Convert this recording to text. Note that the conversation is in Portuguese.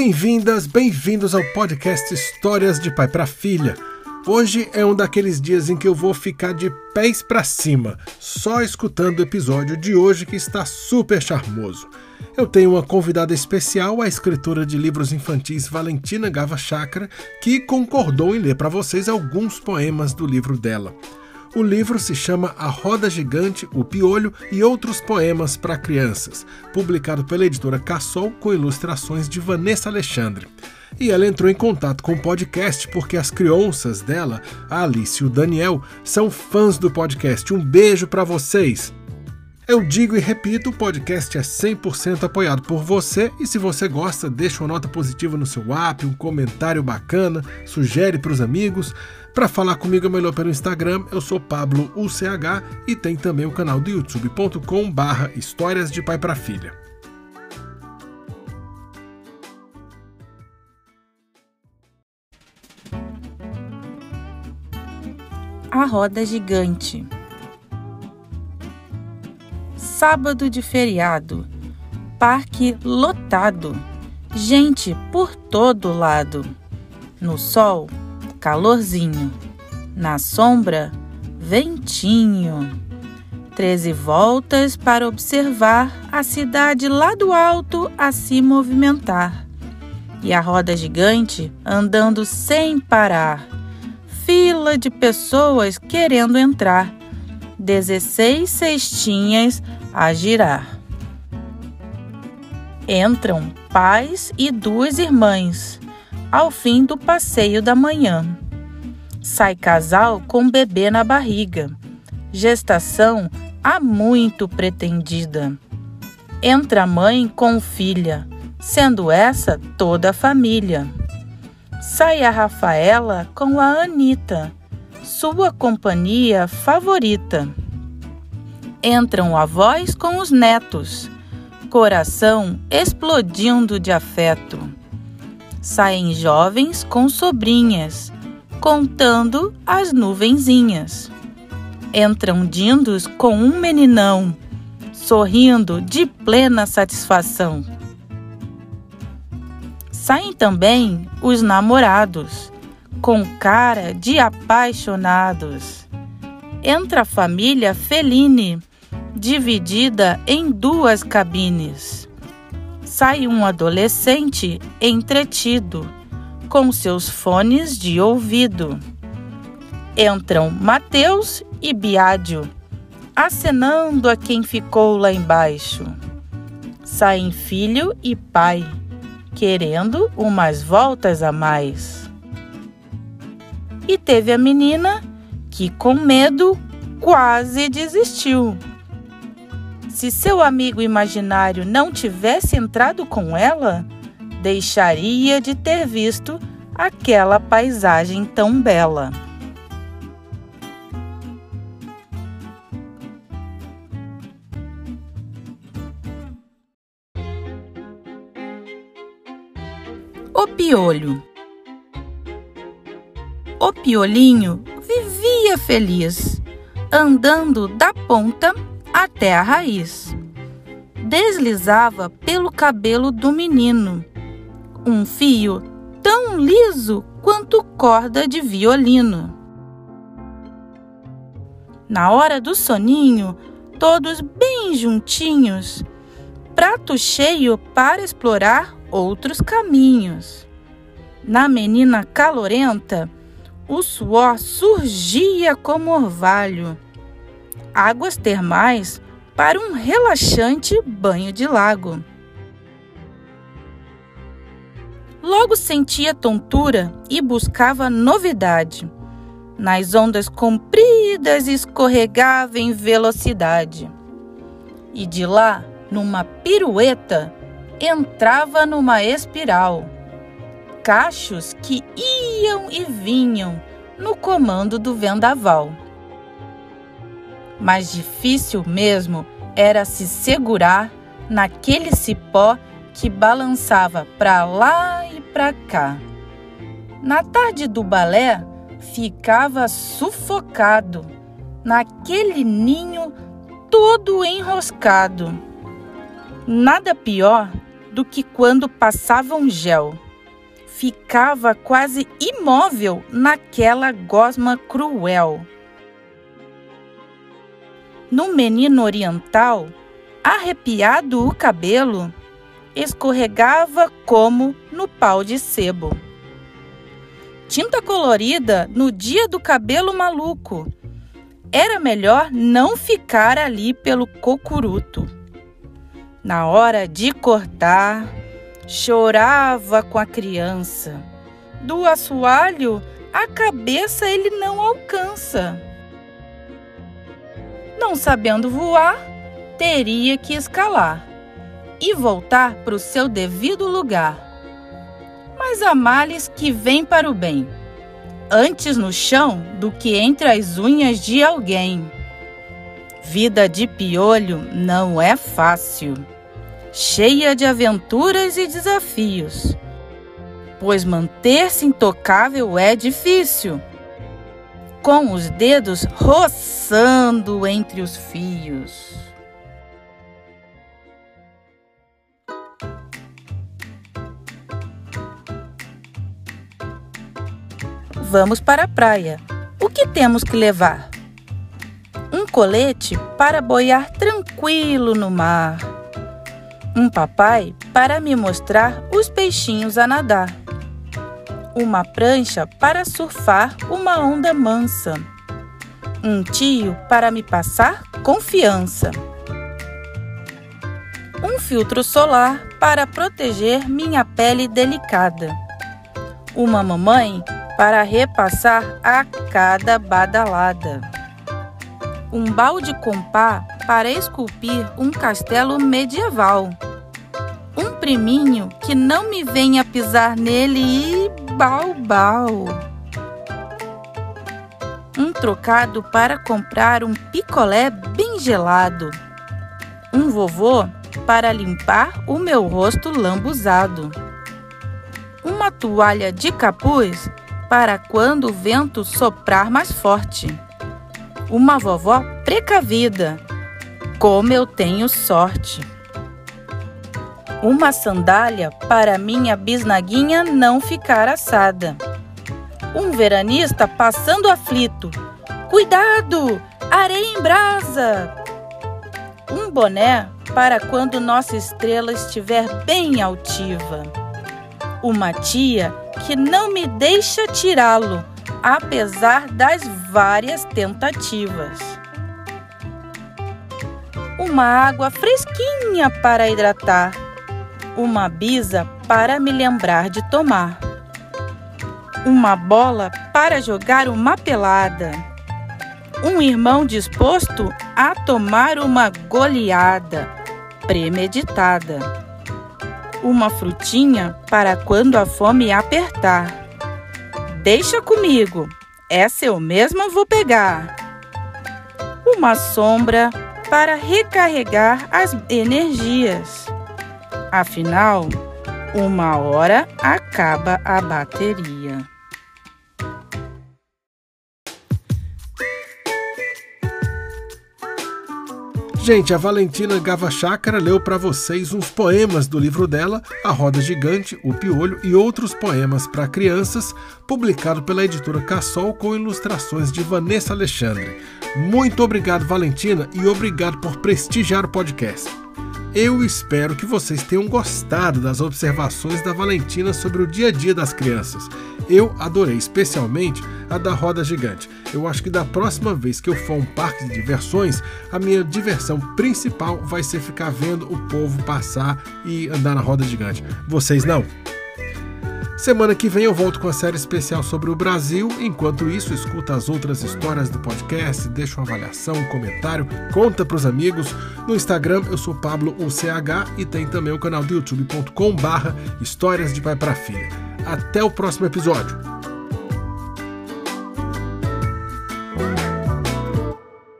Bem-vindas, bem-vindos ao podcast Histórias de Pai para Filha. Hoje é um daqueles dias em que eu vou ficar de pés para cima, só escutando o episódio de hoje que está super charmoso. Eu tenho uma convidada especial, a escritora de livros infantis Valentina Gava Chakra, que concordou em ler para vocês alguns poemas do livro dela. O livro se chama A Roda Gigante, O Piolho e Outros Poemas para Crianças, publicado pela editora Cassol com ilustrações de Vanessa Alexandre. E ela entrou em contato com o podcast porque as crianças dela, a Alice e o Daniel, são fãs do podcast. Um beijo para vocês! Eu digo e repito, o podcast é 100% apoiado por você e se você gosta, deixa uma nota positiva no seu app, um comentário bacana, sugere para os amigos. Para falar comigo é melhor pelo Instagram, eu sou Pablo UCH e tem também o canal do youtube.com barra Histórias de Pai para Filha. A Roda Gigante sábado de feriado, parque lotado, gente por todo lado. No sol, calorzinho, na sombra, ventinho. Treze voltas para observar a cidade lá do alto a se movimentar. E a roda gigante andando sem parar. Fila de pessoas querendo entrar. Dezesseis cestinhas a girar. Entram pais e duas irmãs ao fim do passeio da manhã. Sai casal com bebê na barriga, gestação há muito pretendida. Entra mãe com filha, sendo essa toda a família. Sai a Rafaela com a Anita, sua companhia favorita entram avós com os netos, coração explodindo de afeto. Saem jovens com sobrinhas, contando as nuvenzinhas. Entram dindos com um meninão, sorrindo de plena satisfação. Saem também os namorados, com cara de apaixonados. Entra a família Feline, dividida em duas cabines. Sai um adolescente entretido, com seus fones de ouvido. Entram Mateus e Biádio, acenando a quem ficou lá embaixo. Saem filho e pai, querendo umas voltas a mais. E teve a menina que, com medo, quase desistiu. Se seu amigo imaginário não tivesse entrado com ela, deixaria de ter visto aquela paisagem tão bela. O piolho. O piolinho vivia feliz, andando da ponta até a raiz. Deslizava pelo cabelo do menino, um fio tão liso quanto corda de violino. Na hora do soninho, todos bem juntinhos, prato cheio para explorar outros caminhos. Na menina calorenta, o suor surgia como orvalho águas termais para um relaxante banho de lago. Logo sentia tontura e buscava novidade. Nas ondas compridas escorregava em velocidade. E de lá, numa pirueta, entrava numa espiral. Cachos que iam e vinham no comando do vendaval. Mais difícil mesmo era se segurar naquele cipó que balançava para lá e para cá. Na tarde do balé, ficava sufocado naquele ninho todo enroscado. Nada pior do que quando passavam gel. Ficava quase imóvel naquela gosma cruel. No menino oriental, arrepiado o cabelo, escorregava como no pau de sebo. Tinta colorida no dia do cabelo maluco. Era melhor não ficar ali pelo cocuruto. Na hora de cortar, chorava com a criança. Do assoalho, a cabeça ele não alcança. Não sabendo voar, teria que escalar e voltar para o seu devido lugar. Mas há males que vêm para o bem, antes no chão do que entre as unhas de alguém. Vida de piolho não é fácil, cheia de aventuras e desafios, pois manter-se intocável é difícil, com os dedos roçando entre os fios. Vamos para a praia. O que temos que levar? Um colete para boiar tranquilo no mar. Um papai para me mostrar os peixinhos a nadar. Uma prancha para surfar uma onda mansa. Um tio para me passar confiança. Um filtro solar para proteger minha pele delicada. Uma mamãe para repassar a cada badalada. Um balde com pá para esculpir um castelo medieval. Priminho que não me venha pisar nele e bau Um trocado para comprar um picolé bem gelado. Um vovô para limpar o meu rosto lambuzado. Uma toalha de capuz para quando o vento soprar mais forte. Uma vovó precavida, como eu tenho sorte. Uma sandália para minha bisnaguinha não ficar assada. Um veranista passando aflito. Cuidado! Areia em brasa! Um boné para quando nossa estrela estiver bem altiva. Uma tia que não me deixa tirá-lo, apesar das várias tentativas. Uma água fresquinha para hidratar, uma bisa para me lembrar de tomar, uma bola para jogar uma pelada, um irmão disposto a tomar uma goleada premeditada uma frutinha para quando a fome apertar. Deixa comigo, essa eu mesma vou pegar. Uma sombra para recarregar as energias. Afinal, uma hora acaba a bateria. Gente, a Valentina Gava Chácara leu para vocês uns poemas do livro dela, A Roda Gigante, O Piolho e outros poemas para crianças, publicado pela editora Cassol com ilustrações de Vanessa Alexandre. Muito obrigado, Valentina, e obrigado por prestigiar o podcast. Eu espero que vocês tenham gostado das observações da Valentina sobre o dia a dia das crianças. Eu adorei, especialmente a da roda gigante. Eu acho que da próxima vez que eu for a um parque de diversões, a minha diversão principal vai ser ficar vendo o povo passar e andar na roda gigante. Vocês não? Semana que vem eu volto com a série especial sobre o Brasil. Enquanto isso, escuta as outras histórias do podcast, deixa uma avaliação, um comentário, conta para os amigos. No Instagram eu sou Pablo UCH e tem também o canal do youtube.com/barra Histórias de Pai para Filha. Até o próximo episódio.